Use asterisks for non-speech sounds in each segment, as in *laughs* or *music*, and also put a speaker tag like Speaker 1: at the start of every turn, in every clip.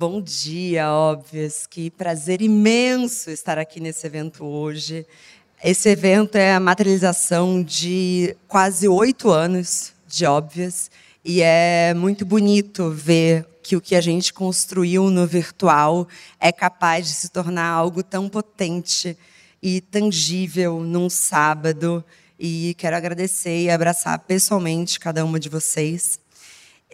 Speaker 1: Bom dia, óbvias. Que prazer imenso estar aqui nesse evento hoje. Esse evento é a materialização de quase oito anos de óbvias e é muito bonito ver que o que a gente construiu no virtual é capaz de se tornar algo tão potente e tangível num sábado. E quero agradecer e abraçar pessoalmente cada uma de vocês.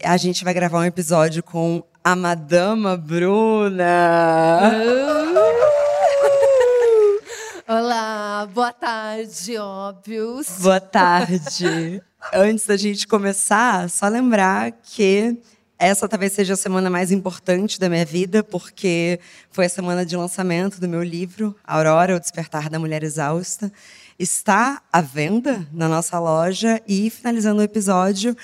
Speaker 1: A gente vai gravar um episódio com a Madama Bruna. *laughs*
Speaker 2: Olá, boa tarde, óbvios.
Speaker 1: Boa tarde. Antes da gente começar, só lembrar que essa talvez seja a semana mais importante da minha vida, porque foi a semana de lançamento do meu livro, Aurora, o Despertar da Mulher Exausta. Está à venda na nossa loja e, finalizando o episódio,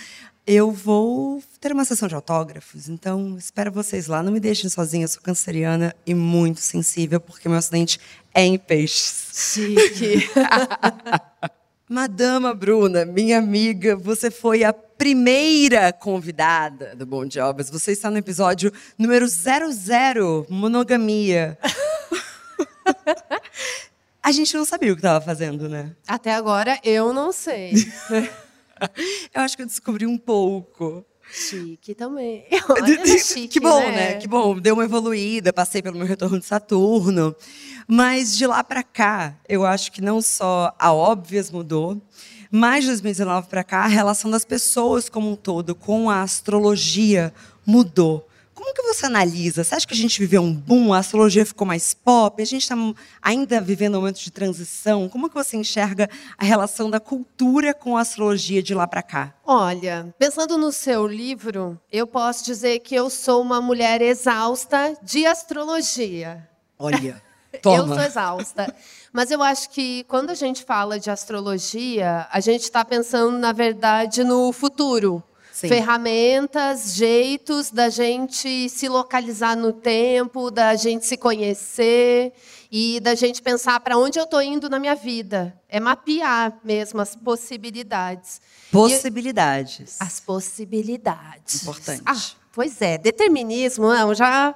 Speaker 1: eu vou ter uma sessão de autógrafos. Então, espero vocês lá. Não me deixem sozinha, eu sou canceriana e muito sensível, porque meu acidente é em peixes.
Speaker 2: Chique. *laughs*
Speaker 1: Madama Bruna, minha amiga, você foi a primeira convidada do Bom Jobs. Você está no episódio número 00, Monogamia. *laughs* a gente não sabia o que estava fazendo, né?
Speaker 2: Até agora eu não sei. *laughs* *laughs*
Speaker 1: eu acho que eu descobri um pouco.
Speaker 2: Chique também. *laughs* Olha, chique,
Speaker 1: que bom,
Speaker 2: né?
Speaker 1: né? Que bom. Deu uma evoluída, passei pelo meu retorno de Saturno. Mas de lá para cá, eu acho que não só a Óbvias mudou, mas de 2019 para cá, a relação das pessoas como um todo com a astrologia mudou. Como que você analisa? Você acha que a gente viveu um boom, a astrologia ficou mais pop, a gente está ainda vivendo um momento de transição? Como que você enxerga a relação da cultura com a astrologia de lá para cá?
Speaker 2: Olha, pensando no seu livro, eu posso dizer que eu sou uma mulher exausta de astrologia.
Speaker 1: Olha, *laughs* toma.
Speaker 2: eu sou exausta. Mas eu acho que quando a gente fala de astrologia, a gente está pensando, na verdade, no futuro.
Speaker 1: Sim.
Speaker 2: ferramentas, jeitos da gente se localizar no tempo, da gente se conhecer e da gente pensar para onde eu estou indo na minha vida. É mapear mesmo as possibilidades.
Speaker 1: Possibilidades.
Speaker 2: E as possibilidades.
Speaker 1: Importante.
Speaker 2: Ah, pois é, determinismo, não, já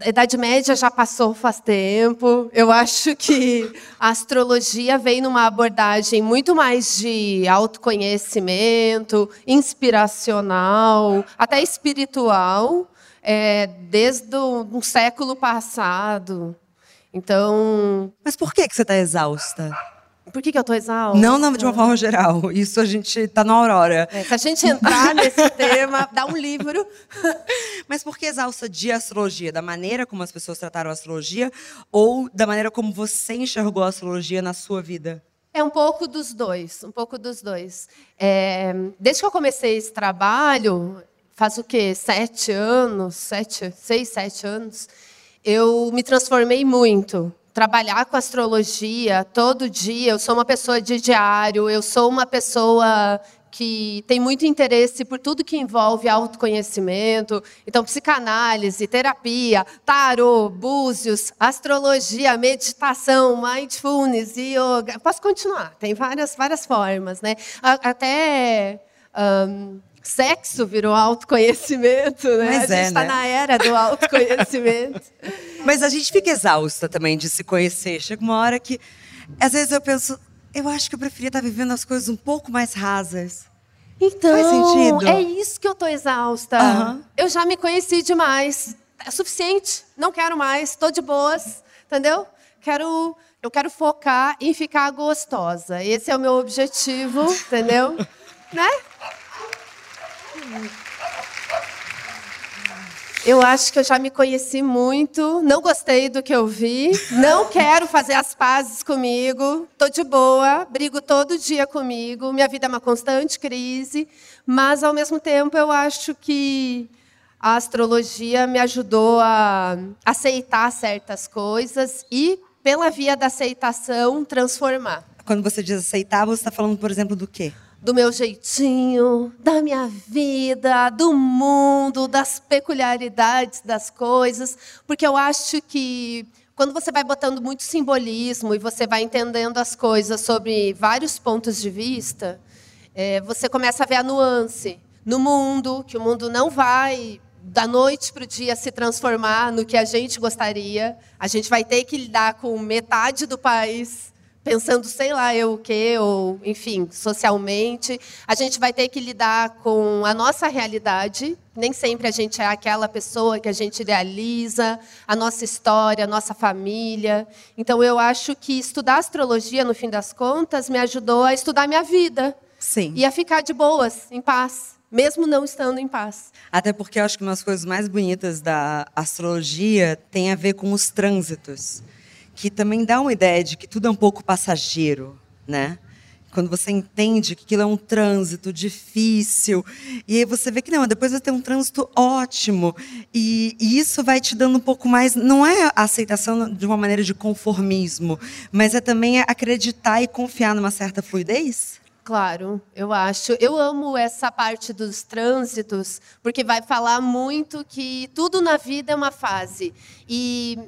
Speaker 2: a Idade Média já passou faz tempo. Eu acho que a astrologia vem numa abordagem muito mais de autoconhecimento, inspiracional, até espiritual, é, desde um século passado. Então.
Speaker 1: Mas por que, que você está exausta?
Speaker 2: Por que, que eu estou exausta?
Speaker 1: Não, não, de uma forma geral. Isso a gente está na aurora.
Speaker 2: É, se a gente entrar *laughs* nesse tema, dá um livro. *laughs*
Speaker 1: Mas por que exausta de astrologia? Da maneira como as pessoas trataram a astrologia ou da maneira como você enxergou a astrologia na sua vida?
Speaker 2: É um pouco dos dois, um pouco dos dois. É, desde que eu comecei esse trabalho, faz o quê? Sete anos, sete, seis, sete anos, eu me transformei muito trabalhar com astrologia todo dia. Eu sou uma pessoa de diário, eu sou uma pessoa que tem muito interesse por tudo que envolve autoconhecimento. Então, psicanálise, terapia, tarô, búzios, astrologia, meditação, mindfulness, yoga. Posso continuar, tem várias, várias formas. Né? Até. Um, sexo virou autoconhecimento, né?
Speaker 1: Mas
Speaker 2: a
Speaker 1: é,
Speaker 2: gente está
Speaker 1: né?
Speaker 2: na era do autoconhecimento. *laughs*
Speaker 1: Mas a gente fica exausta também de se conhecer. Chega uma hora que, às vezes eu penso, eu acho que eu preferia estar vivendo as coisas um pouco mais rasas.
Speaker 2: Então,
Speaker 1: Faz sentido?
Speaker 2: é isso que eu tô exausta.
Speaker 1: Aham.
Speaker 2: Eu já me conheci demais. É suficiente. Não quero mais. Tô de boas. Entendeu? Quero, eu quero focar em ficar gostosa. Esse é o meu objetivo, entendeu? *laughs* né? Eu acho que eu já me conheci muito, não gostei do que eu vi, não quero fazer as pazes comigo, tô de boa, brigo todo dia comigo, minha vida é uma constante crise, mas ao mesmo tempo eu acho que a astrologia me ajudou a aceitar certas coisas e pela via da aceitação transformar
Speaker 1: Quando você diz aceitar, você está falando, por exemplo, do quê?
Speaker 2: Do meu jeitinho, da minha vida, do mundo, das peculiaridades das coisas, porque eu acho que quando você vai botando muito simbolismo e você vai entendendo as coisas sobre vários pontos de vista, é, você começa a ver a nuance no mundo, que o mundo não vai da noite para o dia se transformar no que a gente gostaria. A gente vai ter que lidar com metade do país pensando, sei lá, eu o quê, ou, enfim, socialmente. A gente vai ter que lidar com a nossa realidade. Nem sempre a gente é aquela pessoa que a gente idealiza, a nossa história, a nossa família. Então, eu acho que estudar astrologia, no fim das contas, me ajudou a estudar minha vida.
Speaker 1: Sim.
Speaker 2: E a ficar de boas, em paz mesmo não estando em paz.
Speaker 1: Até porque eu acho que uma das coisas mais bonitas da astrologia tem a ver com os trânsitos que também dá uma ideia de que tudo é um pouco passageiro, né? Quando você entende que aquilo é um trânsito difícil, e aí você vê que não, depois vai ter um trânsito ótimo, e, e isso vai te dando um pouco mais. Não é a aceitação de uma maneira de conformismo, mas é também acreditar e confiar numa certa fluidez?
Speaker 2: Claro, eu acho. Eu amo essa parte dos trânsitos, porque vai falar muito que tudo na vida é uma fase. E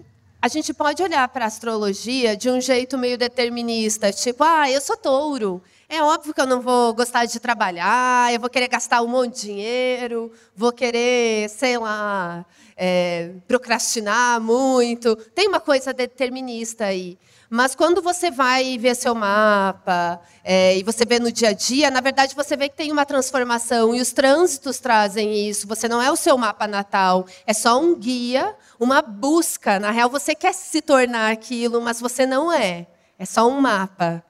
Speaker 2: a gente pode olhar para a astrologia de um jeito meio determinista, tipo, ah, eu sou touro. É óbvio que eu não vou gostar de trabalhar, eu vou querer gastar um monte de dinheiro, vou querer, sei lá, é, procrastinar muito. Tem uma coisa determinista aí. Mas quando você vai ver seu mapa é, e você vê no dia a dia, na verdade você vê que tem uma transformação e os trânsitos trazem isso. Você não é o seu mapa natal, é só um guia, uma busca. Na real, você quer se tornar aquilo, mas você não é. É só um mapa.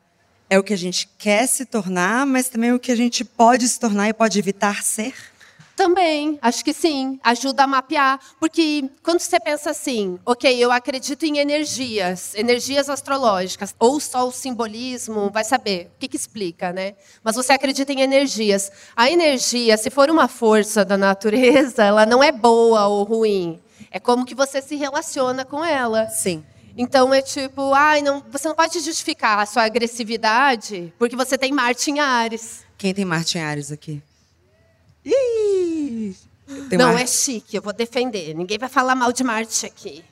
Speaker 1: É o que a gente quer se tornar, mas também o que a gente pode se tornar e pode evitar ser?
Speaker 2: Também, acho que sim, ajuda a mapear, porque quando você pensa assim, ok, eu acredito em energias, energias astrológicas, ou só o simbolismo, vai saber o que, que explica, né? Mas você acredita em energias. A energia, se for uma força da natureza, ela não é boa ou ruim. É como que você se relaciona com ela.
Speaker 1: Sim.
Speaker 2: Então é tipo, ai, não, você não pode justificar a sua agressividade porque você tem Marte em Ares.
Speaker 1: Quem tem Marte em Ares aqui?
Speaker 2: Ih, não, uma... é chique, eu vou defender. Ninguém vai falar mal de Marte aqui.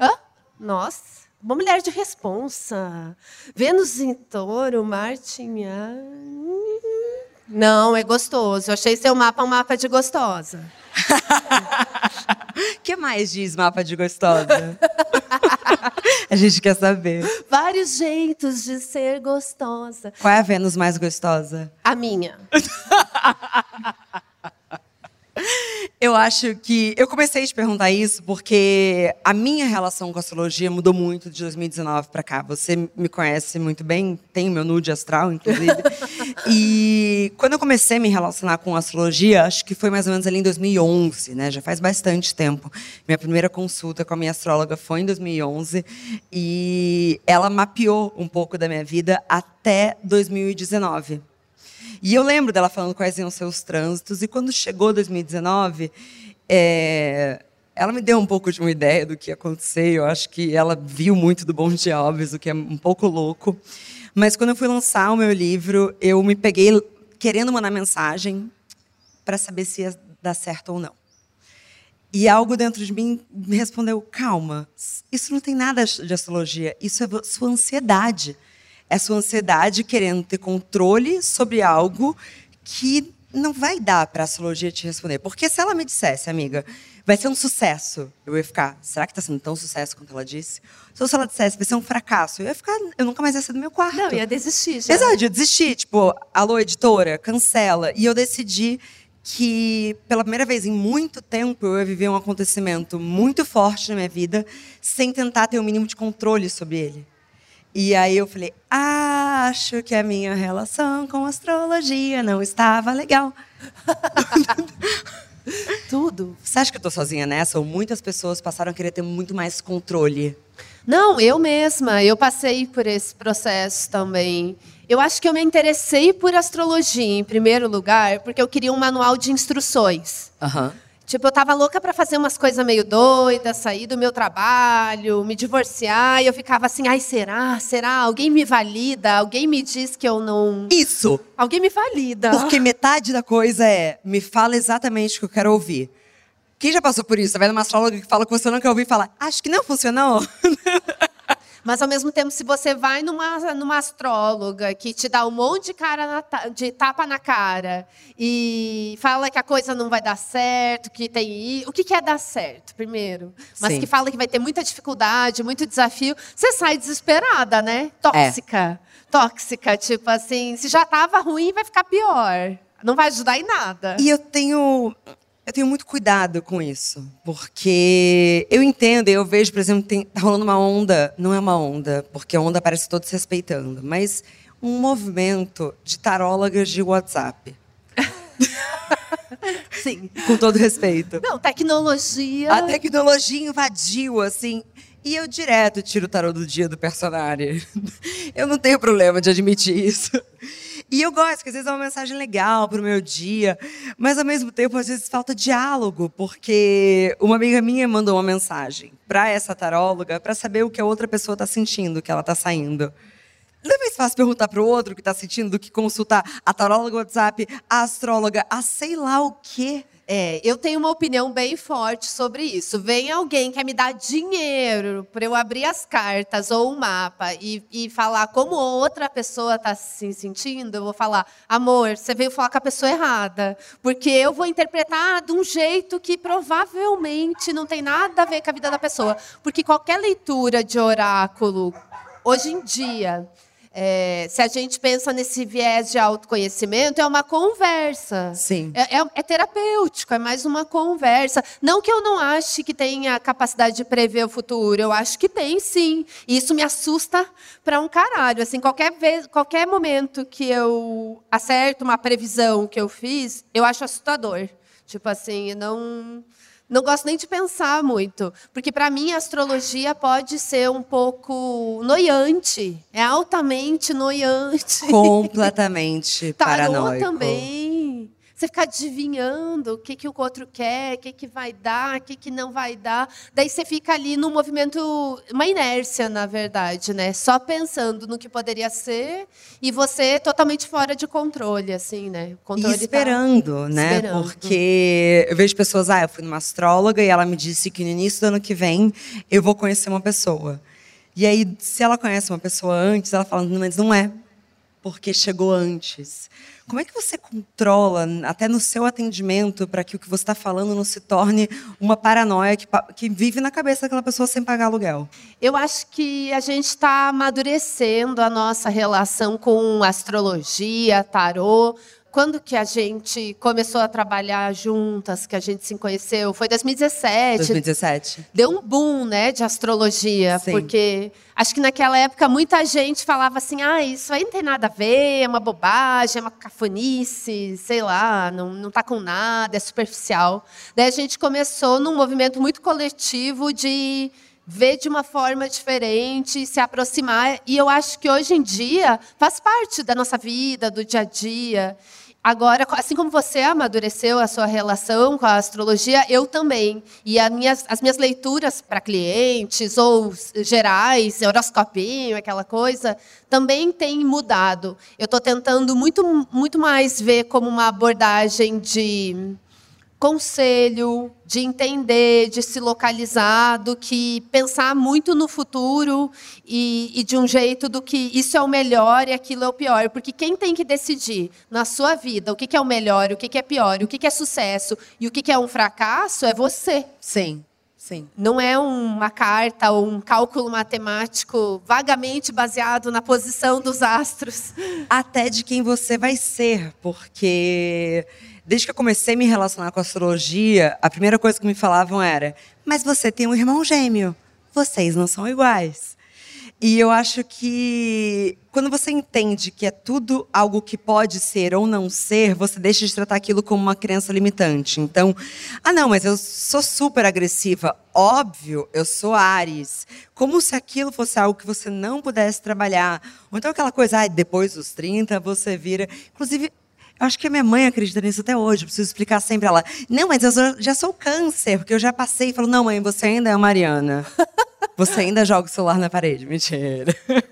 Speaker 2: Hã? Nossa, uma mulher de responsa. Vênus em touro, Marte em... Não, é gostoso. Eu achei seu mapa um mapa de gostosa.
Speaker 1: O *laughs* que mais diz mapa de gostosa? *laughs* a gente quer saber.
Speaker 2: Vários jeitos de ser gostosa.
Speaker 1: Qual é a Vênus mais gostosa?
Speaker 2: A minha. *laughs* *laughs*
Speaker 1: Eu acho que. Eu comecei a te perguntar isso porque a minha relação com a astrologia mudou muito de 2019 para cá. Você me conhece muito bem, tem o meu nude astral, inclusive. *laughs* e quando eu comecei a me relacionar com a astrologia, acho que foi mais ou menos ali em 2011, né? Já faz bastante tempo. Minha primeira consulta com a minha astróloga foi em 2011 e ela mapeou um pouco da minha vida até 2019. E eu lembro dela falando quais iam ser os trânsitos, e quando chegou 2019, é, ela me deu um pouco de uma ideia do que ia acontecer. Eu acho que ela viu muito do Bom Dia o que é um pouco louco. Mas quando eu fui lançar o meu livro, eu me peguei querendo mandar mensagem para saber se ia dar certo ou não. E algo dentro de mim me respondeu: calma, isso não tem nada de astrologia, isso é sua ansiedade é sua ansiedade querendo ter controle sobre algo que não vai dar para a astrologia te responder. Porque se ela me dissesse, amiga, vai ser um sucesso, eu ia ficar, será que está sendo tão sucesso quanto ela disse? Se ela dissesse, vai ser um fracasso, eu ia ficar, eu nunca mais ia sair do meu quarto.
Speaker 2: Não, ia desistir já.
Speaker 1: Exato, eu desisti. Tipo, alô, editora, cancela. E eu decidi que, pela primeira vez em muito tempo, eu ia viver um acontecimento muito forte na minha vida, sem tentar ter o mínimo de controle sobre ele. E aí eu falei, acho que a minha relação com astrologia não estava legal. *laughs*
Speaker 2: Tudo.
Speaker 1: Você acha que eu estou sozinha nessa? Ou muitas pessoas passaram a querer ter muito mais controle?
Speaker 2: Não, eu mesma. Eu passei por esse processo também. Eu acho que eu me interessei por astrologia, em primeiro lugar, porque eu queria um manual de instruções.
Speaker 1: Aham. Uhum.
Speaker 2: Tipo, eu tava louca para fazer umas coisas meio doidas, sair do meu trabalho, me divorciar, e eu ficava assim, ai, será? Será? Alguém me valida? Alguém me diz que eu não.
Speaker 1: Isso!
Speaker 2: Alguém me valida.
Speaker 1: Porque metade da coisa é, me fala exatamente o que eu quero ouvir. Quem já passou por isso? Tá vendo uma astróloga que fala que você não quer ouvir e fala, acho que não funcionou. *laughs*
Speaker 2: Mas, ao mesmo tempo, se você vai numa, numa astróloga que te dá um monte de, cara na, de tapa na cara e fala que a coisa não vai dar certo, que tem. O que, que é dar certo, primeiro? Mas Sim. que fala que vai ter muita dificuldade, muito desafio, você sai desesperada, né? Tóxica. É. Tóxica, tipo assim, se já estava ruim, vai ficar pior. Não vai ajudar em nada.
Speaker 1: E eu tenho eu tenho muito cuidado com isso, porque eu entendo, eu vejo, por exemplo, tem, tá rolando uma onda, não é uma onda, porque a onda parece todos respeitando, mas um movimento de tarólogas de WhatsApp. *laughs*
Speaker 2: Sim.
Speaker 1: Com todo respeito.
Speaker 2: Não, tecnologia.
Speaker 1: A tecnologia invadiu, assim. E eu direto tiro o tarô do dia do personagem. *laughs* Eu não tenho problema de admitir isso. E eu gosto, que às vezes é uma mensagem legal para o meu dia, mas ao mesmo tempo, às vezes falta diálogo, porque uma amiga minha mandou uma mensagem para essa taróloga para saber o que a outra pessoa está sentindo, que ela está saindo. Não é mais fácil perguntar para o outro o que está sentindo do que consultar a taróloga WhatsApp, a astróloga, a sei lá o quê.
Speaker 2: É, eu tenho uma opinião bem forte sobre isso. Vem alguém que quer me dar dinheiro para eu abrir as cartas ou o mapa e, e falar como outra pessoa está se sentindo, eu vou falar, amor, você veio falar com a pessoa errada. Porque eu vou interpretar de um jeito que provavelmente não tem nada a ver com a vida da pessoa. Porque qualquer leitura de oráculo, hoje em dia, é, se a gente pensa nesse viés de autoconhecimento, é uma conversa.
Speaker 1: Sim.
Speaker 2: É, é, é, terapêutico, é mais uma conversa. Não que eu não ache que tenha capacidade de prever o futuro, eu acho que tem sim. E isso me assusta para um caralho. Assim, qualquer, vez, qualquer momento que eu acerto uma previsão que eu fiz, eu acho assustador. Tipo assim, não não gosto nem de pensar muito, porque para mim a astrologia pode ser um pouco noiante, é altamente noiante.
Speaker 1: Completamente
Speaker 2: Tarô
Speaker 1: paranoico.
Speaker 2: também. Você fica adivinhando o que, que o outro quer, o que, que vai dar, o que, que não vai dar. Daí você fica ali num movimento, uma inércia, na verdade, né? Só pensando no que poderia ser e você totalmente fora de controle, assim, né?
Speaker 1: Controle e esperando, tá... né? Esperando. Porque eu vejo pessoas, ah, eu fui numa astróloga e ela me disse que no início do ano que vem eu vou conhecer uma pessoa. E aí, se ela conhece uma pessoa antes, ela fala, mas não é, porque chegou antes. Como é que você controla, até no seu atendimento, para que o que você está falando não se torne uma paranoia que, que vive na cabeça daquela pessoa sem pagar aluguel?
Speaker 2: Eu acho que a gente está amadurecendo a nossa relação com astrologia, tarô, quando que a gente começou a trabalhar juntas, que a gente se conheceu? Foi 2017.
Speaker 1: 2017.
Speaker 2: Deu um boom, né, de astrologia, Sim. porque acho que naquela época muita gente falava assim: "Ah, isso aí não tem nada a ver, é uma bobagem, é uma cafonice, sei lá, não não tá com nada, é superficial". Daí a gente começou num movimento muito coletivo de ver de uma forma diferente, se aproximar. E eu acho que hoje em dia faz parte da nossa vida, do dia a dia. Agora, assim como você amadureceu a sua relação com a astrologia, eu também. E as minhas, as minhas leituras para clientes ou gerais, horoscopinho, aquela coisa, também têm mudado. Eu estou tentando muito, muito mais ver como uma abordagem de conselho, de entender, de se localizar, do que pensar muito no futuro e, e, de um jeito do que isso é o melhor e aquilo é o pior. Porque quem tem que decidir na sua vida o que, que é o melhor, o que, que é pior, o que, que é sucesso e o que, que é um fracasso é você.
Speaker 1: Sim. Sim.
Speaker 2: Não é uma carta ou um cálculo matemático vagamente baseado na posição dos astros.
Speaker 1: Até de quem você vai ser, porque desde que eu comecei a me relacionar com astrologia, a primeira coisa que me falavam era: Mas você tem um irmão gêmeo, vocês não são iguais. E eu acho que quando você entende que é tudo algo que pode ser ou não ser, você deixa de tratar aquilo como uma crença limitante. Então, ah, não, mas eu sou super agressiva. Óbvio, eu sou Ares. Como se aquilo fosse algo que você não pudesse trabalhar. Ou então aquela coisa, ah, depois dos 30 você vira. Inclusive, eu acho que a minha mãe acredita nisso até hoje. Eu preciso explicar sempre ela. Não, mas eu já sou câncer, porque eu já passei. E falo, não, mãe, você ainda é a Mariana. *laughs* Você ainda joga o celular na parede. Mentira. *laughs*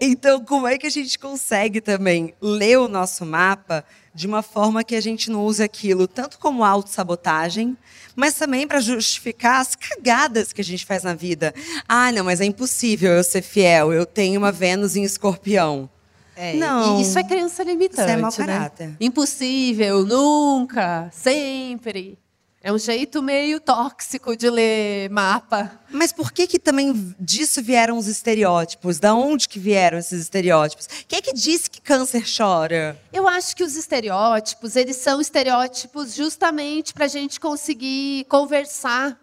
Speaker 1: Então, como é que a gente consegue também ler o nosso mapa de uma forma que a gente não use aquilo tanto como autossabotagem, mas também para justificar as cagadas que a gente faz na vida. Ah, não, mas é impossível eu ser fiel, eu tenho uma Vênus em escorpião.
Speaker 2: É, não. Isso é crença limitante. Isso é mau né? caráter. Né? Impossível, nunca, sempre. É um jeito meio tóxico de ler mapa.
Speaker 1: Mas por que que também disso vieram os estereótipos? Da onde que vieram esses estereótipos? Quem é que disse que câncer chora?
Speaker 2: Eu acho que os estereótipos, eles são estereótipos justamente para a gente conseguir conversar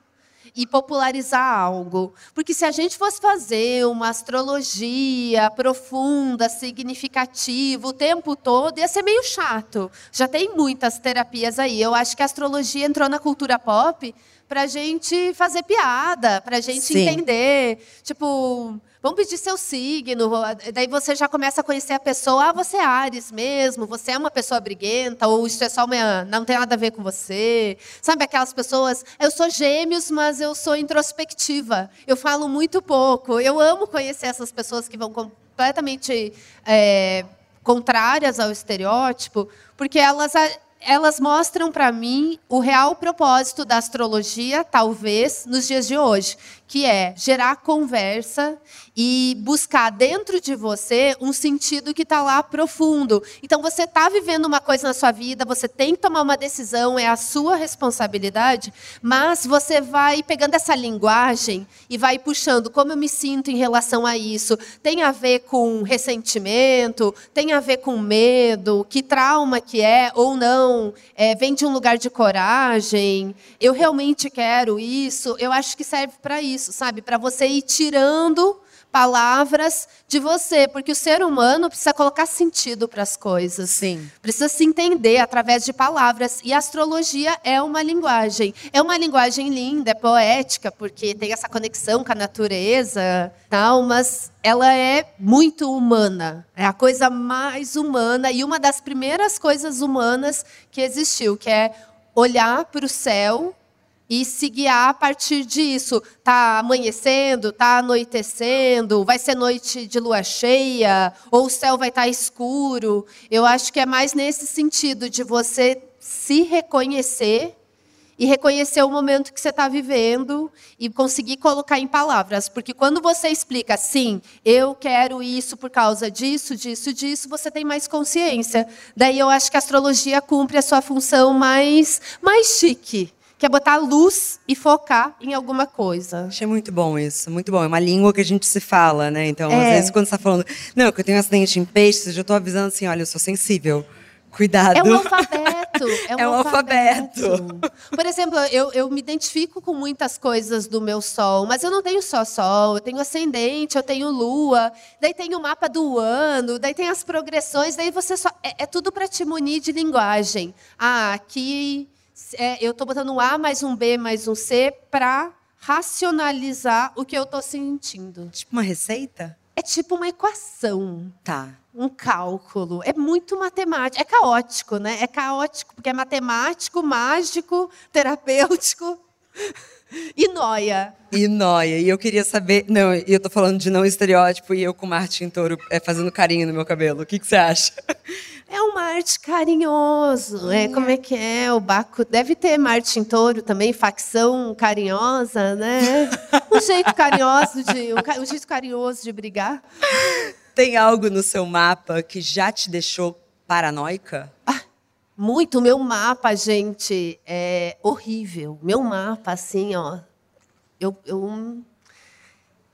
Speaker 2: e popularizar algo. Porque se a gente fosse fazer uma astrologia profunda, significativa, o tempo todo, ia ser meio chato. Já tem muitas terapias aí. Eu acho que a astrologia entrou na cultura pop para a gente fazer piada, para a gente Sim. entender. Tipo, Vamos pedir seu signo. Daí você já começa a conhecer a pessoa. Ah, você é Ares mesmo. Você é uma pessoa briguenta. Ou isso é só uma. Não tem nada a ver com você. Sabe aquelas pessoas. Eu sou gêmeos, mas eu sou introspectiva. Eu falo muito pouco. Eu amo conhecer essas pessoas que vão completamente é, contrárias ao estereótipo, porque elas elas mostram para mim o real propósito da astrologia, talvez, nos dias de hoje, que é gerar conversa e buscar dentro de você um sentido que está lá profundo. Então, você está vivendo uma coisa na sua vida, você tem que tomar uma decisão, é a sua responsabilidade, mas você vai pegando essa linguagem e vai puxando como eu me sinto em relação a isso. Tem a ver com ressentimento, tem a ver com medo, que trauma que é ou não, é, vem de um lugar de coragem, eu realmente quero isso, eu acho que serve para isso, sabe? Para você ir tirando palavras de você, porque o ser humano precisa colocar sentido para as coisas.
Speaker 1: Sim.
Speaker 2: Precisa se entender através de palavras. E a astrologia é uma linguagem. É uma linguagem linda, é poética, porque tem essa conexão com a natureza, tal, mas ela é muito humana. É a coisa mais humana e uma das primeiras coisas humanas que existiu, que é olhar para o céu e se guiar a partir disso. Tá amanhecendo, tá anoitecendo, vai ser noite de lua cheia, ou o céu vai estar tá escuro. Eu acho que é mais nesse sentido de você se reconhecer e reconhecer o momento que você está vivendo e conseguir colocar em palavras. Porque quando você explica, sim, eu quero isso por causa disso, disso, disso, você tem mais consciência. Daí eu acho que a astrologia cumpre a sua função mais, mais chique que é botar luz e focar em alguma coisa.
Speaker 1: Achei muito bom isso, muito bom. É uma língua que a gente se fala, né? Então, é. às vezes, quando você está falando, não, que eu tenho um acidente em peixes, eu já estou avisando assim, olha, eu sou sensível. Cuidado.
Speaker 2: É um alfabeto. *laughs* É um,
Speaker 1: é um alfabeto.
Speaker 2: alfabeto. Por exemplo, eu, eu me identifico com muitas coisas do meu sol, mas eu não tenho só sol, eu tenho ascendente, eu tenho lua, daí tem o mapa do ano, daí tem as progressões, daí você só. É, é tudo para te munir de linguagem. Ah, aqui é, eu estou botando um A mais um B mais um C para racionalizar o que eu estou sentindo.
Speaker 1: Tipo uma receita?
Speaker 2: É tipo uma equação.
Speaker 1: Tá.
Speaker 2: Um cálculo. É muito matemático. É caótico, né? É caótico, porque é matemático, mágico, terapêutico. E noia.
Speaker 1: E noia. E eu queria saber. Não, eu tô falando de não estereótipo e eu com Martin Touro é, fazendo carinho no meu cabelo. O que, que você acha?
Speaker 2: É um Marte carinhoso. É, como é que é? O Baco deve ter Martin Touro também, facção carinhosa, né? *laughs* Um jeito carinhoso de um, um jeito carinhoso de brigar.
Speaker 1: Tem algo no seu mapa que já te deixou paranoica?
Speaker 2: Ah, muito. Meu mapa, gente, é horrível. Meu mapa, assim, ó. Eu, eu,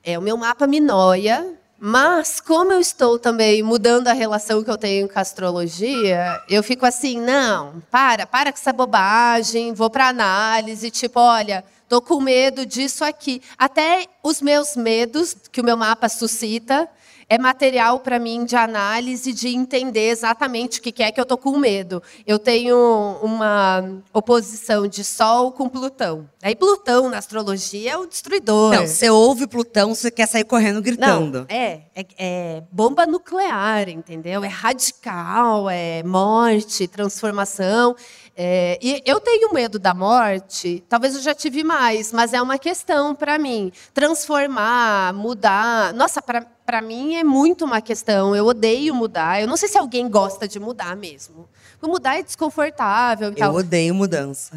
Speaker 2: é, o meu mapa me noia, mas como eu estou também mudando a relação que eu tenho com a astrologia, eu fico assim, não, para, para com essa bobagem, vou para análise, tipo, olha, tô com medo disso aqui. Até os meus medos que o meu mapa suscita, é material para mim de análise, de entender exatamente o que é que eu estou com medo. Eu tenho uma oposição de Sol com Plutão. Aí Plutão, na astrologia, é o destruidor.
Speaker 1: Não, você ouve Plutão, você quer sair correndo gritando.
Speaker 2: Não, é, é, é bomba nuclear, entendeu? É radical, é morte, transformação. É, e eu tenho medo da morte, talvez eu já tive mais, mas é uma questão para mim. Transformar, mudar. Nossa, para mim é muito uma questão. Eu odeio mudar. Eu não sei se alguém gosta de mudar mesmo. Mudar é desconfortável.
Speaker 1: eu odeio mudança.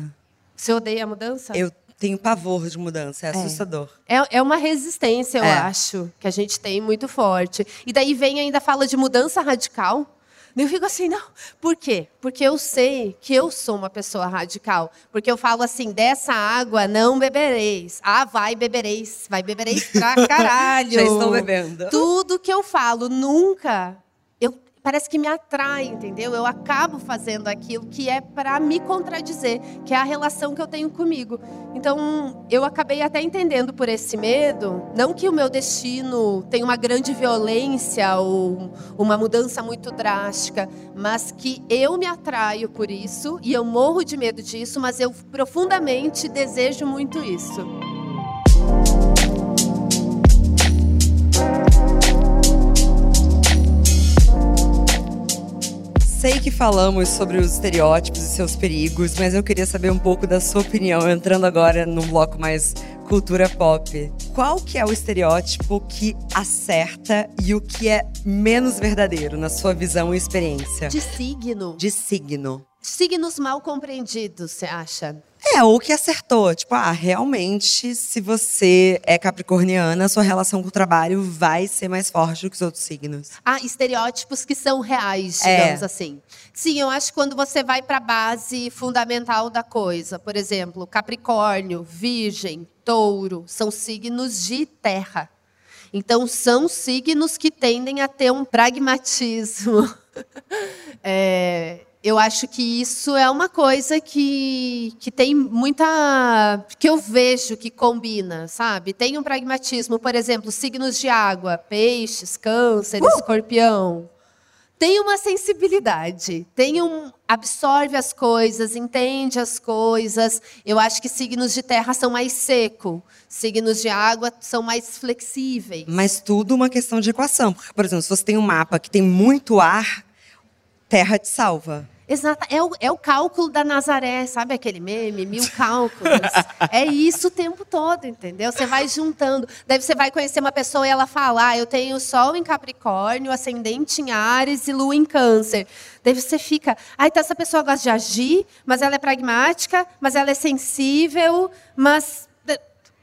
Speaker 2: Você odeia a mudança?
Speaker 1: Eu tenho pavor de mudança, é, é. assustador.
Speaker 2: É, é uma resistência, eu é. acho, que a gente tem muito forte. E daí vem ainda fala de mudança radical. Eu fico assim, não. Por quê? Porque eu sei que eu sou uma pessoa radical. Porque eu falo assim, dessa água não bebereis. Ah, vai bebereis. Vai bebereis pra *laughs* caralho.
Speaker 1: Já estou bebendo.
Speaker 2: Tudo que eu falo, nunca parece que me atrai, entendeu? Eu acabo fazendo aquilo que é para me contradizer, que é a relação que eu tenho comigo. Então, eu acabei até entendendo por esse medo, não que o meu destino tenha uma grande violência ou uma mudança muito drástica, mas que eu me atraio por isso e eu morro de medo disso, mas eu profundamente desejo muito isso.
Speaker 1: Sei que falamos sobre os estereótipos e seus perigos, mas eu queria saber um pouco da sua opinião, entrando agora num bloco mais cultura pop. Qual que é o estereótipo que acerta e o que é menos verdadeiro na sua visão e experiência?
Speaker 2: De signo.
Speaker 1: De signo.
Speaker 2: Signos mal compreendidos, você acha?
Speaker 1: É, ou que acertou. Tipo, ah, realmente, se você é capricorniana, sua relação com o trabalho vai ser mais forte do que os outros signos.
Speaker 2: Ah, estereótipos que são reais, é. digamos é. assim. Sim, eu acho que quando você vai para a base fundamental da coisa, por exemplo, Capricórnio, Virgem, Touro, são signos de terra. Então, são signos que tendem a ter um pragmatismo. *laughs* é, eu acho que isso é uma coisa que, que tem muita. que eu vejo que combina, sabe? Tem um pragmatismo, por exemplo, signos de água, peixes, câncer, uh! escorpião. Tem uma sensibilidade, tem um. absorve as coisas, entende as coisas. Eu acho que signos de terra são mais seco, signos de água são mais flexíveis.
Speaker 1: Mas tudo uma questão de equação. Porque, por exemplo, se você tem um mapa que tem muito ar, terra te salva.
Speaker 2: Exato, é o, é o cálculo da Nazaré, sabe aquele meme? Mil cálculos. *laughs* é isso o tempo todo, entendeu? Você vai juntando. Daí você vai conhecer uma pessoa e ela fala: ah, eu tenho Sol em Capricórnio, Ascendente em Ares e Lua em Câncer. Daí você fica, ah, então essa pessoa gosta de agir, mas ela é pragmática, mas ela é sensível, mas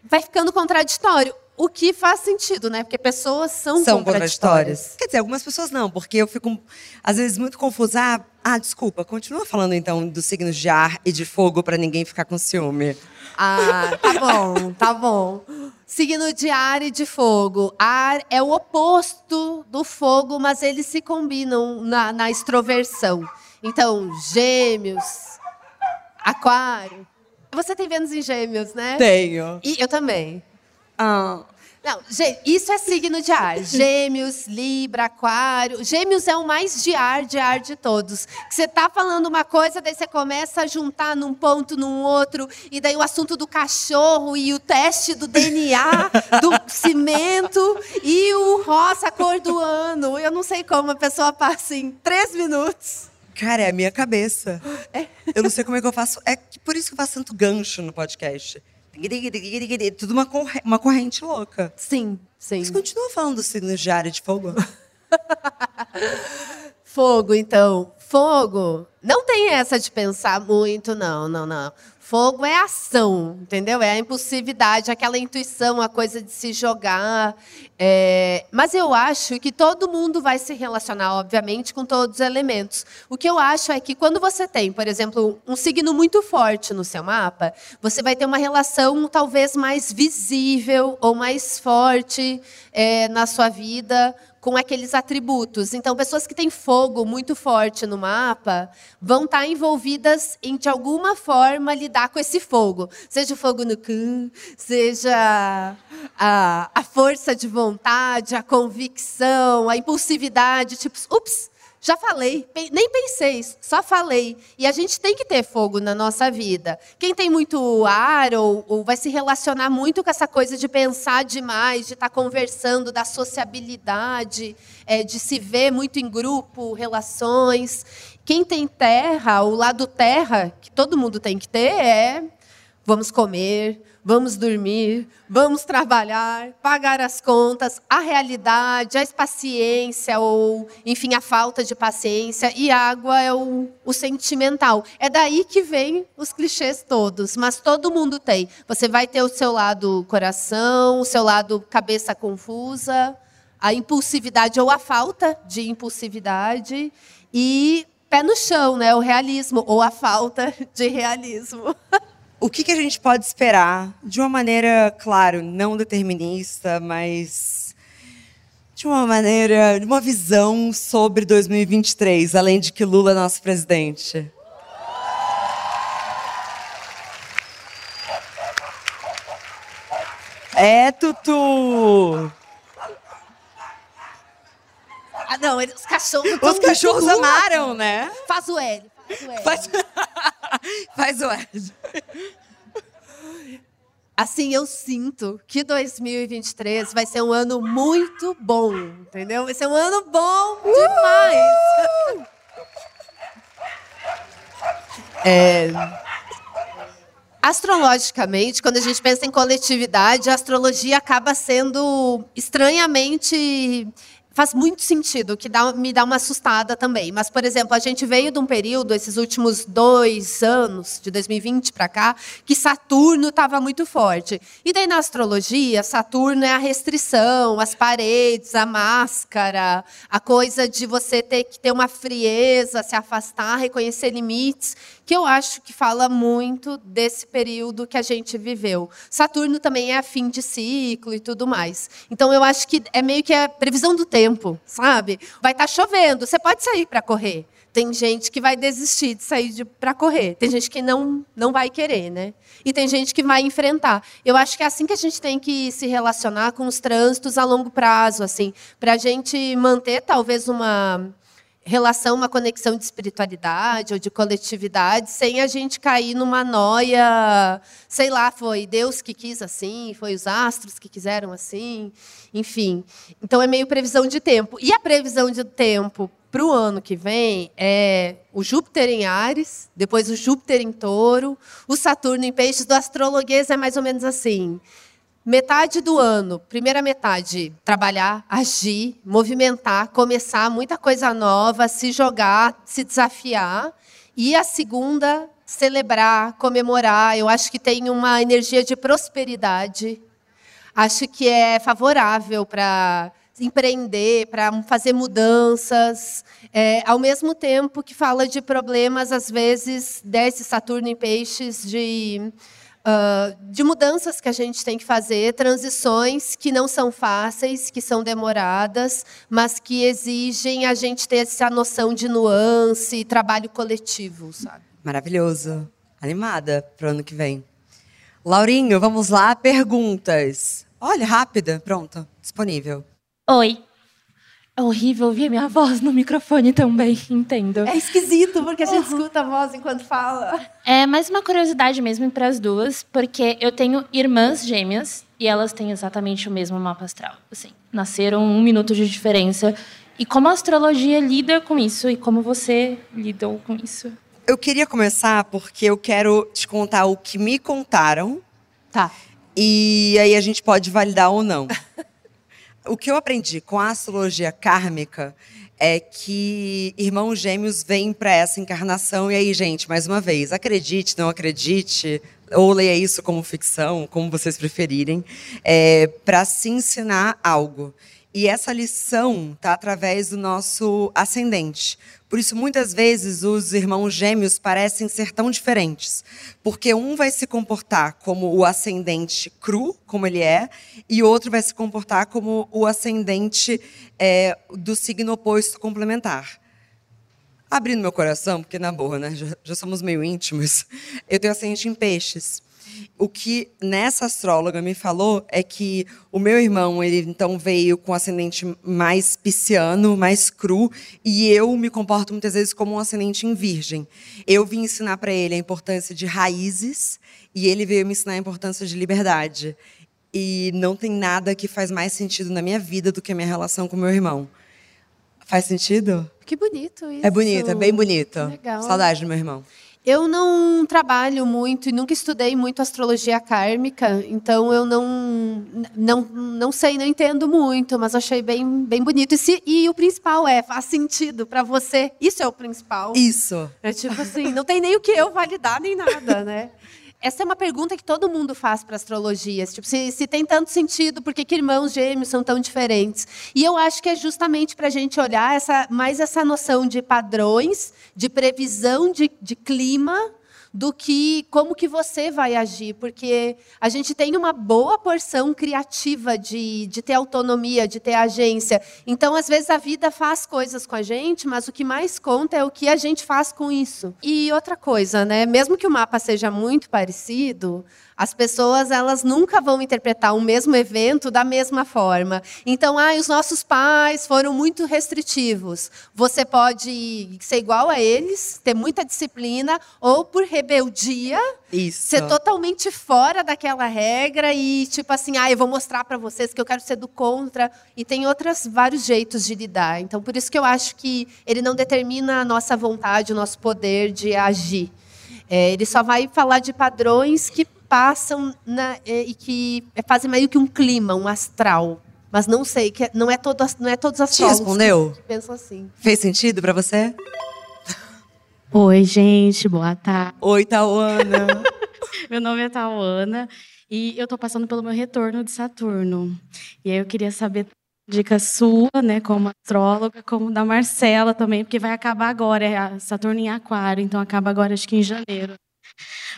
Speaker 2: vai ficando contraditório. O que faz sentido, né? Porque pessoas são, são contraditórias. contraditórias.
Speaker 1: Quer dizer, algumas pessoas não, porque eu fico, às vezes, muito confusa. Ah, ah desculpa, continua falando então dos signos de ar e de fogo para ninguém ficar com ciúme.
Speaker 2: Ah, tá *laughs* bom, tá bom. Signo de ar e de fogo. Ar é o oposto do fogo, mas eles se combinam na, na extroversão. Então, gêmeos, aquário. Você tem Vênus em gêmeos, né?
Speaker 1: Tenho.
Speaker 2: E eu também. Ah. Não, isso é signo de ar. *laughs* Gêmeos, Libra, Aquário. Gêmeos é o mais de ar, de ar de todos. Que você tá falando uma coisa, daí você começa a juntar num ponto, num outro, e daí o assunto do cachorro e o teste do DNA, *laughs* do cimento e o rosa, a cor do ano. Eu não sei como a pessoa passa em três minutos.
Speaker 1: Cara, é a minha cabeça. É. Eu não sei como é que eu faço. É por isso que eu faço tanto gancho no podcast. Tudo uma, corre uma corrente louca.
Speaker 2: Sim, sim.
Speaker 1: Você continua falando do signo de área de fogo? *laughs*
Speaker 2: fogo, então. Fogo. Não tem essa de pensar muito, não, não, não. Fogo é ação, entendeu? É a impulsividade, aquela intuição, a coisa de se jogar. É... Mas eu acho que todo mundo vai se relacionar, obviamente, com todos os elementos. O que eu acho é que quando você tem, por exemplo, um signo muito forte no seu mapa, você vai ter uma relação talvez mais visível ou mais forte é, na sua vida com aqueles atributos. Então, pessoas que têm fogo muito forte no mapa vão estar envolvidas em, de alguma forma, lidar com esse fogo. Seja o fogo no cu, seja a, a força de vontade, a convicção, a impulsividade. Tipo, ups, já falei, nem pensei, só falei. E a gente tem que ter fogo na nossa vida. Quem tem muito ar ou, ou vai se relacionar muito com essa coisa de pensar demais, de estar tá conversando, da sociabilidade, é, de se ver muito em grupo, relações. Quem tem terra, o lado terra, que todo mundo tem que ter, é vamos comer, vamos dormir, vamos trabalhar, pagar as contas, a realidade, a paciência ou, enfim, a falta de paciência e água é o, o sentimental. É daí que vem os clichês todos, mas todo mundo tem. Você vai ter o seu lado coração, o seu lado cabeça confusa, a impulsividade ou a falta de impulsividade e pé no chão, né? O realismo ou a falta de realismo. *laughs*
Speaker 1: o que, que a gente pode esperar de uma maneira, claro, não determinista, mas de uma maneira, de uma visão sobre 2023, além de que Lula é nosso presidente? É, Tutu!
Speaker 2: Ah, não, os cachorros.
Speaker 1: Os cachorros amaram, né?
Speaker 2: Faz o L. Faz o L.
Speaker 1: Faz, *laughs* faz o L.
Speaker 2: Assim, eu sinto que 2023 vai ser um ano muito bom, entendeu? Vai ser um ano bom demais. É, astrologicamente, quando a gente pensa em coletividade, a astrologia acaba sendo estranhamente faz muito sentido, que dá, me dá uma assustada também. Mas, por exemplo, a gente veio de um período, esses últimos dois anos, de 2020 para cá, que Saturno estava muito forte. E daí, na astrologia, Saturno é a restrição, as paredes, a máscara, a coisa de você ter que ter uma frieza, se afastar, reconhecer limites, que eu acho que fala muito desse período que a gente viveu. Saturno também é fim de ciclo e tudo mais. Então, eu acho que é meio que a previsão do tempo tempo, sabe? Vai estar tá chovendo, você pode sair para correr. Tem gente que vai desistir de sair de, para correr. Tem gente que não, não vai querer, né? E tem gente que vai enfrentar. Eu acho que é assim que a gente tem que se relacionar com os trânsitos a longo prazo, assim, para a gente manter talvez uma relação, uma conexão de espiritualidade ou de coletividade, sem a gente cair numa noia, sei lá, foi Deus que quis assim, foi os astros que quiseram assim, enfim. Então é meio previsão de tempo. E a previsão de tempo para o ano que vem é o Júpiter em Ares, depois o Júpiter em Touro, o Saturno em Peixes. Do astrologuês é mais ou menos assim. Metade do ano, primeira metade, trabalhar, agir, movimentar, começar muita coisa nova, se jogar, se desafiar. E a segunda, celebrar, comemorar. Eu acho que tem uma energia de prosperidade. Acho que é favorável para empreender, para fazer mudanças, é, ao mesmo tempo que fala de problemas, às vezes, desse Saturno em Peixes, de Uh, de mudanças que a gente tem que fazer, transições que não são fáceis, que são demoradas, mas que exigem a gente ter essa noção de nuance e trabalho coletivo, sabe?
Speaker 1: Maravilhoso. Animada para o ano que vem. Laurinho, vamos lá, perguntas. Olha, rápida, pronto, disponível.
Speaker 3: Oi, é horrível ouvir a minha voz no microfone também, *laughs* entendo.
Speaker 2: É esquisito, porque a gente uhum. escuta a voz enquanto fala.
Speaker 3: É mais uma curiosidade mesmo para as duas, porque eu tenho irmãs gêmeas e elas têm exatamente o mesmo mapa astral. Assim, nasceram um minuto de diferença. E como a astrologia lida com isso e como você lidou com isso?
Speaker 1: Eu queria começar porque eu quero te contar o que me contaram.
Speaker 2: Tá.
Speaker 1: E aí a gente pode validar ou não. *laughs* o que eu aprendi com a astrologia kármica é que irmãos gêmeos vêm para essa encarnação. E aí, gente, mais uma vez, acredite, não acredite, ou leia isso como ficção, como vocês preferirem, é, para se ensinar algo. E essa lição está através do nosso ascendente. Por isso, muitas vezes, os irmãos gêmeos parecem ser tão diferentes. Porque um vai se comportar como o ascendente cru, como ele é, e outro vai se comportar como o ascendente é, do signo oposto complementar. Abrindo meu coração, porque na boa, né? Já, já somos meio íntimos. Eu tenho ascendente em peixes. O que nessa astróloga me falou é que o meu irmão, ele então veio com ascendente mais pisciano, mais cru, e eu me comporto muitas vezes como um ascendente em virgem. Eu vim ensinar para ele a importância de raízes e ele veio me ensinar a importância de liberdade. E não tem nada que faz mais sentido na minha vida do que a minha relação com meu irmão. Faz sentido?
Speaker 2: Que bonito isso.
Speaker 1: É bonito, é bem bonito. Legal. Saudade do meu irmão.
Speaker 2: Eu não trabalho muito e nunca estudei muito astrologia kármica, então eu não, não, não sei, não entendo muito, mas achei bem, bem bonito. E, se, e o principal é, faz sentido para você. Isso é o principal.
Speaker 1: Isso.
Speaker 2: É tipo assim, não tem nem o que eu validar, nem nada, né? Essa é uma pergunta que todo mundo faz para astrologia. Tipo, se, se, tem tanto sentido, por que, que, irmãos gêmeos são tão diferentes? E eu acho que é justamente para a gente olhar essa, mais essa noção de padrões, de previsão de, de clima, do que como que você vai agir, porque a gente tem uma boa porção criativa de, de ter autonomia, de ter agência. Então, às vezes, a vida faz coisas com a gente, mas o que mais conta é o que a gente faz com isso. E outra coisa, né? Mesmo que o mapa seja muito parecido, as pessoas elas nunca vão interpretar o mesmo evento da mesma forma. Então, ah, os nossos pais foram muito restritivos. Você pode ser igual a eles, ter muita disciplina, ou por rebeldia,
Speaker 1: Isso.
Speaker 2: ser totalmente fora daquela regra e tipo assim, ah, eu vou mostrar para vocês que eu quero ser do contra. E tem outros vários jeitos de lidar. Então, por isso que eu acho que ele não determina a nossa vontade, o nosso poder de agir. É, ele só vai falar de padrões que passam na, e que fazem meio que um clima, um astral. Mas não sei, que não é todo, não é todos as
Speaker 1: Te respondeu?
Speaker 2: que pensam assim.
Speaker 1: Fez sentido para você?
Speaker 4: Oi, gente, boa tarde.
Speaker 1: Oi, Tauana. *laughs*
Speaker 4: meu nome é Tauana e eu estou passando pelo meu retorno de Saturno. E aí eu queria saber dica sua, né, como astróloga, como da Marcela também, porque vai acabar agora, é Saturno em Aquário, então acaba agora acho que em janeiro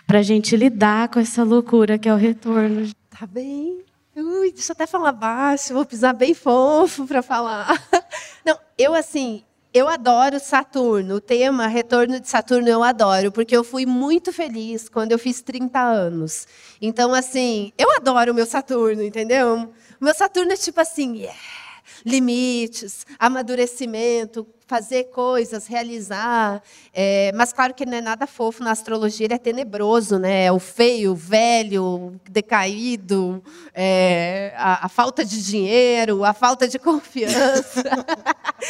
Speaker 4: para a gente lidar com essa loucura que é o retorno.
Speaker 2: Tá bem. Ui, deixa eu até falar baixo, vou pisar bem fofo para falar. *laughs* Não, eu assim, eu adoro Saturno. O tema retorno de Saturno eu adoro, porque eu fui muito feliz quando eu fiz 30 anos. Então, assim, eu adoro o meu Saturno, entendeu? O meu Saturno é tipo assim, yeah, limites, amadurecimento, fazer coisas, realizar. É, mas claro que não é nada fofo na astrologia, ele é tenebroso, né? É o feio, o velho, decaído, é, a, a, falta de dinheiro, a falta de *laughs* confiança,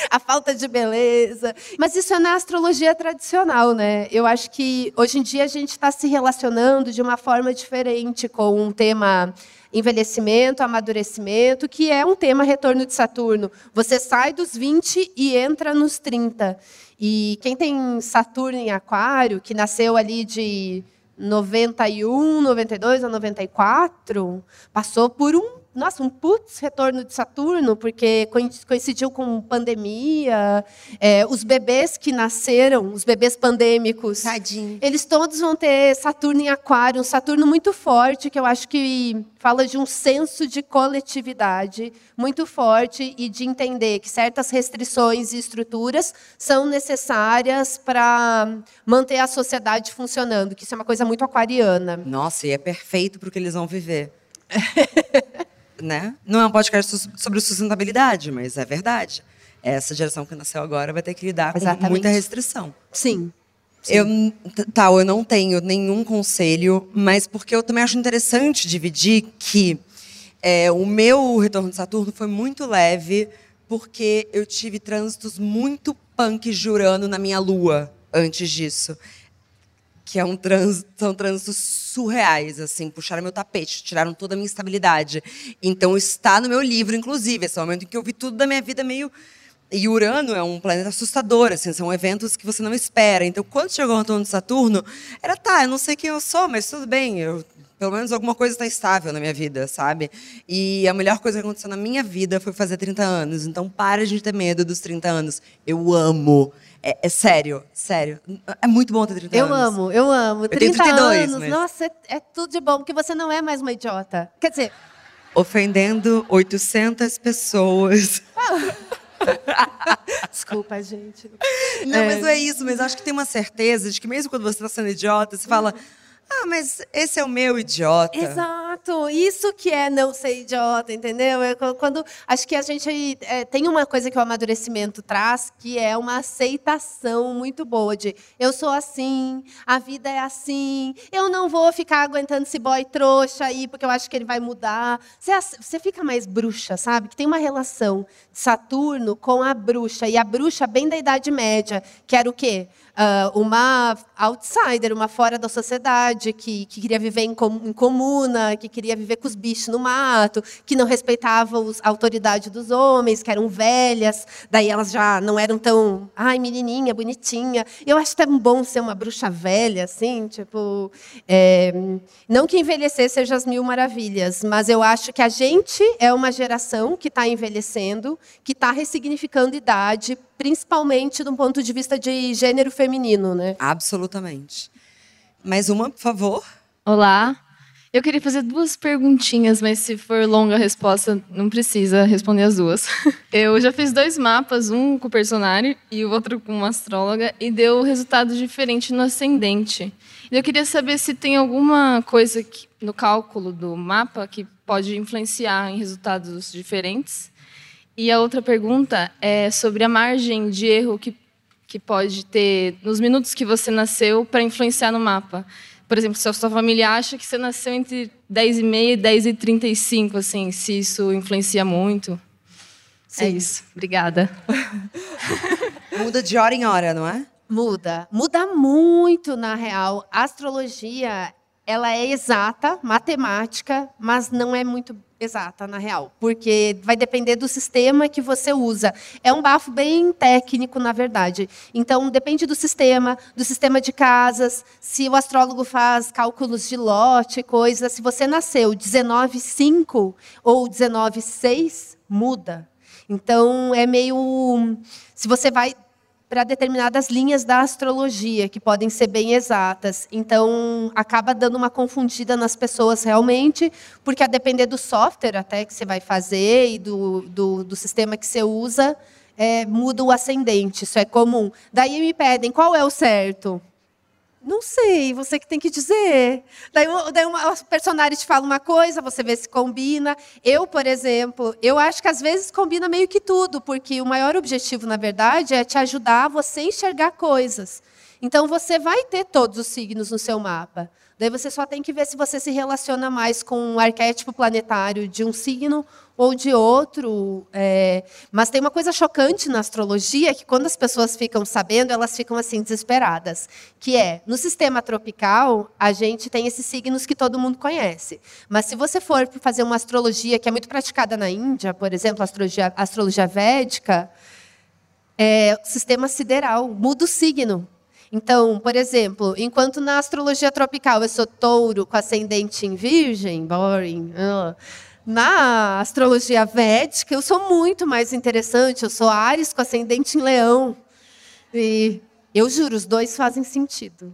Speaker 2: a falta de beleza. Mas isso é na astrologia tradicional, né? Eu acho que hoje em dia a gente está se relacionando de uma forma diferente com um tema envelhecimento, amadurecimento, que é um tema retorno de Saturno. Você sai dos 20 e entra nos 30. E quem tem Saturno em Aquário, que nasceu ali de 91, 92 a 94, passou por um nossa, um putz retorno de Saturno, porque coincidiu com pandemia. É, os bebês que nasceram, os bebês pandêmicos,
Speaker 1: Tadinho.
Speaker 2: eles todos vão ter Saturno em Aquário, um Saturno muito forte, que eu acho que fala de um senso de coletividade muito forte e de entender que certas restrições e estruturas são necessárias para manter a sociedade funcionando, que isso é uma coisa muito aquariana.
Speaker 1: Nossa, e é perfeito para o que eles vão viver. *laughs* né? Não é um podcast sobre sustentabilidade, mas é verdade. Essa geração que nasceu agora vai ter que lidar Exatamente. com muita restrição.
Speaker 2: Sim.
Speaker 1: Sim. Eu, tal, eu não tenho nenhum conselho, mas porque eu também acho interessante dividir que é, o meu retorno de Saturno foi muito leve, porque eu tive trânsitos muito punk jurando na minha lua antes disso que é um trans, são trânsitos surreais, assim, puxaram meu tapete, tiraram toda a minha estabilidade. Então está no meu livro, inclusive, esse é o momento em que eu vi tudo da minha vida meio e Urano é um planeta assustador, assim, são eventos que você não espera. Então, quando chegou o retorno de Saturno, era tá, eu não sei quem eu sou, mas tudo bem, eu, pelo menos alguma coisa está estável na minha vida, sabe? E a melhor coisa que aconteceu na minha vida foi fazer 30 anos. Então, para de ter medo dos 30 anos. Eu amo. É, é, sério, sério. É muito bom ter 30
Speaker 2: eu
Speaker 1: anos.
Speaker 2: Eu amo, eu amo.
Speaker 1: Eu 30 32,
Speaker 2: anos,
Speaker 1: mas...
Speaker 2: nossa, é, é, tudo de bom, porque você não é mais uma idiota. Quer dizer...
Speaker 1: Ofendendo 800 pessoas. *laughs*
Speaker 2: Desculpa, gente.
Speaker 1: Não, é. mas não é isso. Mas acho que tem uma certeza de que mesmo quando você está sendo idiota, você fala... Ah, mas esse é o meu idiota.
Speaker 2: Exato. Isso que é não ser idiota, entendeu? É quando acho que a gente é, tem uma coisa que o amadurecimento traz, que é uma aceitação muito boa de eu sou assim, a vida é assim, eu não vou ficar aguentando esse boy trouxa aí porque eu acho que ele vai mudar. Você, você fica mais bruxa, sabe? Que tem uma relação de Saturno com a bruxa e a bruxa bem da Idade Média, que era o quê? uh, uma outsider, uma fora da sociedade, que, que queria viver em, com, em, comuna, que queria viver com os bichos no mato, que não respeitava os, a autoridade dos homens, que eram velhas, daí elas já não eram tão, ai, menininha, bonitinha. Eu acho tão bom ser uma bruxa velha, assim, tipo. É, não que envelhecer seja as mil maravilhas, mas eu acho que a gente é uma geração que está envelhecendo, que está ressignificando idade principalmente do ponto de vista de gênero feminino, né?
Speaker 1: Absolutamente. Mais uma, por favor.
Speaker 5: Olá. Eu queria fazer duas perguntinhas, mas se for longa a resposta, não precisa responder as duas. *laughs* Eu já fiz dois mapas, um com o personagem e o outro com uma astróloga, e deu resultado diferente no ascendente. Eu queria saber se tem alguma coisa no cálculo do mapa que pode influenciar em resultados diferentes. E a outra pergunta é sobre a margem de erro que, que pode ter nos minutos que você nasceu para influenciar no mapa. Por exemplo, se a sua família acha que você nasceu entre 10 e meia e 10 e 35, assim, se isso influencia muito. É Sim. É isso. Obrigada. *laughs*
Speaker 1: Muda de hora em hora, não é?
Speaker 2: Muda. Muda muito, na real. A astrologia, ela é exata, matemática, mas não é muito exata, na real, porque vai depender do sistema que você usa. É um bafo bem técnico, na verdade. Então, depende do sistema, do sistema de casas, se o astrólogo faz cálculos de lote, coisa. Se você nasceu 19,5 ou 19,6, muda. Então, é meio. Se você vai para determinadas linhas da astrologia, que podem ser bem exatas. Então, acaba dando uma confundida nas pessoas realmente, porque a depender do software até que você vai fazer e do, do, do sistema que você usa, é, muda o ascendente. Isso é comum. Daí me pedem qual é o certo. Não sei, você que tem que dizer. Daí, daí uma, o personagem te fala uma coisa, você vê se combina. Eu, por exemplo, eu acho que às vezes combina meio que tudo, porque o maior objetivo, na verdade, é te ajudar a você enxergar coisas. Então, você vai ter todos os signos no seu mapa. Daí você só tem que ver se você se relaciona mais com um arquétipo planetário de um signo ou de outro. É... Mas tem uma coisa chocante na astrologia que quando as pessoas ficam sabendo, elas ficam assim desesperadas, que é no sistema tropical a gente tem esses signos que todo mundo conhece. Mas se você for fazer uma astrologia que é muito praticada na Índia, por exemplo, astrologia, astrologia védica, é, sistema sideral muda o signo. Então, por exemplo, enquanto na astrologia tropical eu sou touro com ascendente em virgem, boring, uh, na astrologia védica eu sou muito mais interessante, eu sou Ares com ascendente em leão. E eu juro, os dois fazem sentido.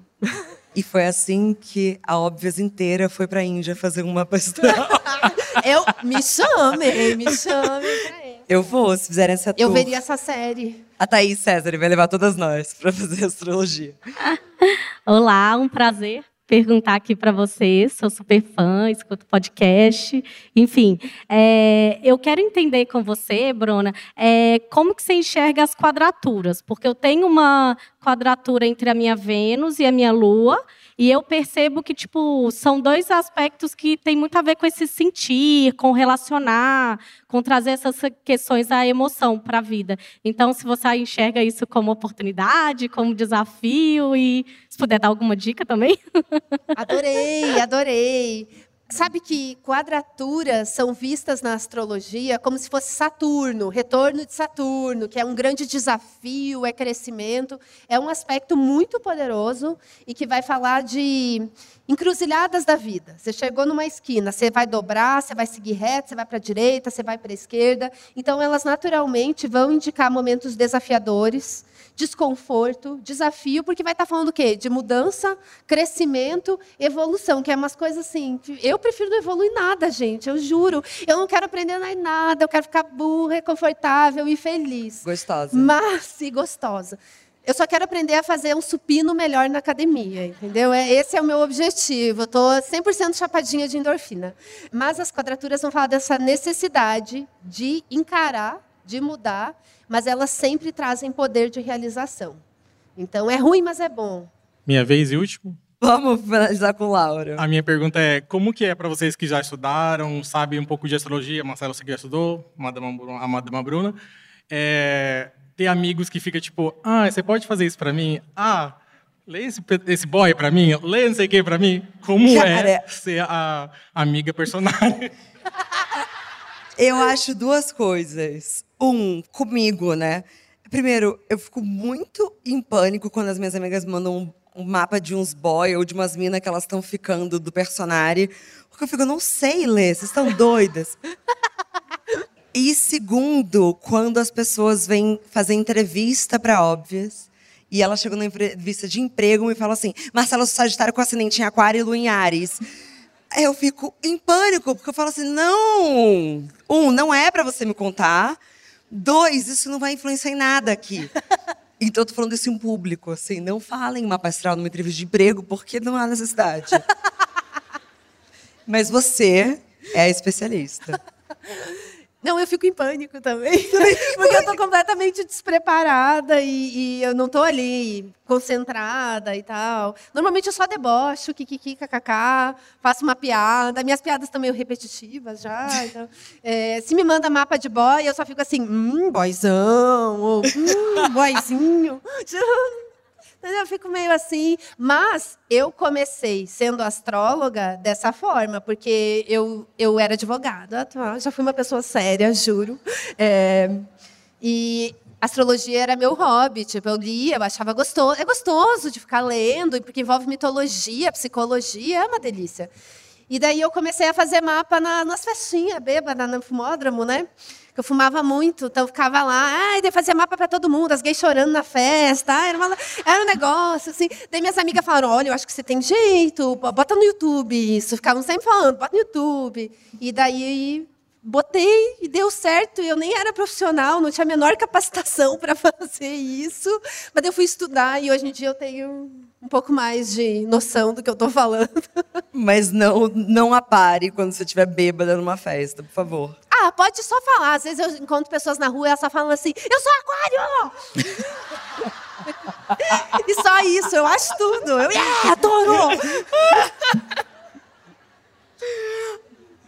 Speaker 1: E foi assim que a Óbvias inteira foi para a Índia fazer uma pastoral. *laughs*
Speaker 2: eu me chame, me chame pra
Speaker 1: Eu vou, se fizerem essa
Speaker 2: tour. Eu veria essa série.
Speaker 1: A Thaís César vai levar todas nós para fazer astrologia. *laughs*
Speaker 6: Olá, um prazer perguntar aqui para vocês. Sou super fã, escuto podcast. Enfim, é, eu quero entender com você, Bruna, é, como que você enxerga as quadraturas, porque eu tenho uma quadratura entre a minha Vênus e a minha Lua e eu percebo que, tipo, são dois aspectos que têm muito a ver com esse sentir, com relacionar, com trazer essas questões da emoção para a vida. Então, se você enxerga isso como oportunidade, como desafio, e se puder dar alguma dica também. *laughs*
Speaker 2: Adorei, adorei. Sabe que quadraturas são vistas na astrologia como se fosse Saturno, retorno de Saturno, que é um grande desafio, é crescimento, é um aspecto muito poderoso e que vai falar de encruzilhadas da vida. Você chegou numa esquina, você vai dobrar, você vai seguir reto, você vai para a direita, você vai para a esquerda. Então, elas naturalmente vão indicar momentos desafiadores desconforto, desafio, porque vai estar falando o quê? De mudança, crescimento, evolução, que é umas coisas assim. Eu prefiro não evoluir nada, gente, eu juro. Eu não quero aprender nada, eu quero ficar burra, confortável e feliz.
Speaker 1: Gostosa.
Speaker 2: Mas, e gostosa. Eu só quero aprender a fazer um supino melhor na academia, entendeu? É, esse é o meu objetivo. Eu estou 100% chapadinha de endorfina. Mas as quadraturas vão falar dessa necessidade de encarar, de mudar, mas elas sempre trazem poder de realização. Então é ruim, mas é bom.
Speaker 7: Minha vez e último?
Speaker 1: Vamos finalizar com Laura.
Speaker 7: A minha pergunta é: como que é para vocês que já estudaram, sabem um pouco de astrologia? Marcelo, você que já estudou, a Madama Bruna. É, ter amigos que fica tipo, ah, você pode fazer isso para mim? Ah, lê esse, esse boy para mim, lê não sei o que para mim. Como Cara, é ser a amiga personagem? *laughs*
Speaker 1: Eu acho duas coisas. Um, comigo, né? Primeiro, eu fico muito em pânico quando as minhas amigas mandam um, um mapa de uns boy ou de umas minas que elas estão ficando do personagem. Porque eu fico, eu não sei ler, vocês estão doidas. E segundo, quando as pessoas vêm fazer entrevista para óbvias, e ela chegou na entrevista de emprego e fala assim: Marcelo Sagitário com acidente em Aquário e Lua em Ares. Eu fico em pânico, porque eu falo assim: não! Um, não é para você me contar. Dois, isso não vai influenciar em nada aqui. *laughs* Então, eu tô falando isso em público, assim, não falem mapa astral numa entrevista de emprego, porque não há necessidade. *laughs* Mas você é especialista. *laughs*
Speaker 2: Não, eu fico em pânico também. *laughs* porque eu estou completamente despreparada e, e, eu não estou ali concentrada e tal. Normalmente eu só debocho, kikiki, kkk, faço uma piada. Minhas piadas estão meio repetitivas já. Então, é, se me manda mapa de boy, eu só fico assim, hum, boyzão, ou hum, boyzinho. *laughs* Eu fico meio assim. Mas eu comecei sendo astróloga dessa forma, porque eu, eu era advogada, tá? já fui uma pessoa séria, juro. É, e astrologia era meu hobby, tipo, eu lia, eu achava gostoso. É gostoso de ficar lendo, porque envolve mitologia, psicologia, é uma delícia. E daí eu comecei a fazer mapa na, nas festinhas, bêbada, no fumódromo, né? que eu fumava muito, então eu ficava lá, ai, daí fazia mapa para todo mundo, as gays chorando na festa, ai, era, uma, era um negócio, assim. Daí minhas amigas falaram, olha, eu acho que você tem jeito, bota no YouTube isso. Ficavam sempre falando, bota no YouTube. E daí botei e deu certo. Eu nem era profissional, não tinha a menor capacitação *laughs* para fazer isso, mas eu fui estudar e hoje em dia eu tenho um pouco mais de noção do que eu estou falando. *laughs*
Speaker 1: Mas não, não apare quando você estiver bêbada numa festa, por favor.
Speaker 2: Ah, pode só falar. Às vezes eu encontro pessoas na rua e elas só falam assim: eu sou aquário! *laughs* e só isso, eu acho tudo. Eu yeah, adoro!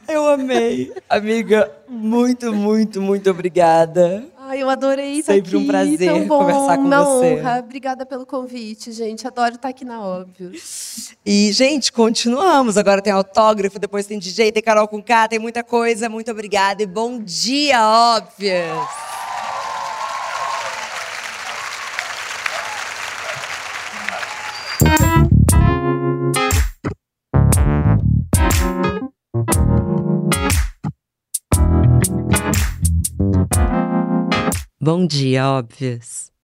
Speaker 1: Eu amei. Amiga, muito, muito, muito obrigada.
Speaker 2: Ai, eu adorei estar
Speaker 1: Sempre
Speaker 2: aqui.
Speaker 1: um prazer
Speaker 2: Tão bom,
Speaker 1: conversar com
Speaker 2: uma
Speaker 1: você.
Speaker 2: honra. Obrigada pelo convite, gente. Adoro estar aqui na Óbvio.
Speaker 1: E, gente, continuamos. Agora tem autógrafo, depois tem DJ, tem Carol com K, tem muita coisa. Muito obrigada e bom dia, óbvias! Bom dia, óbvias.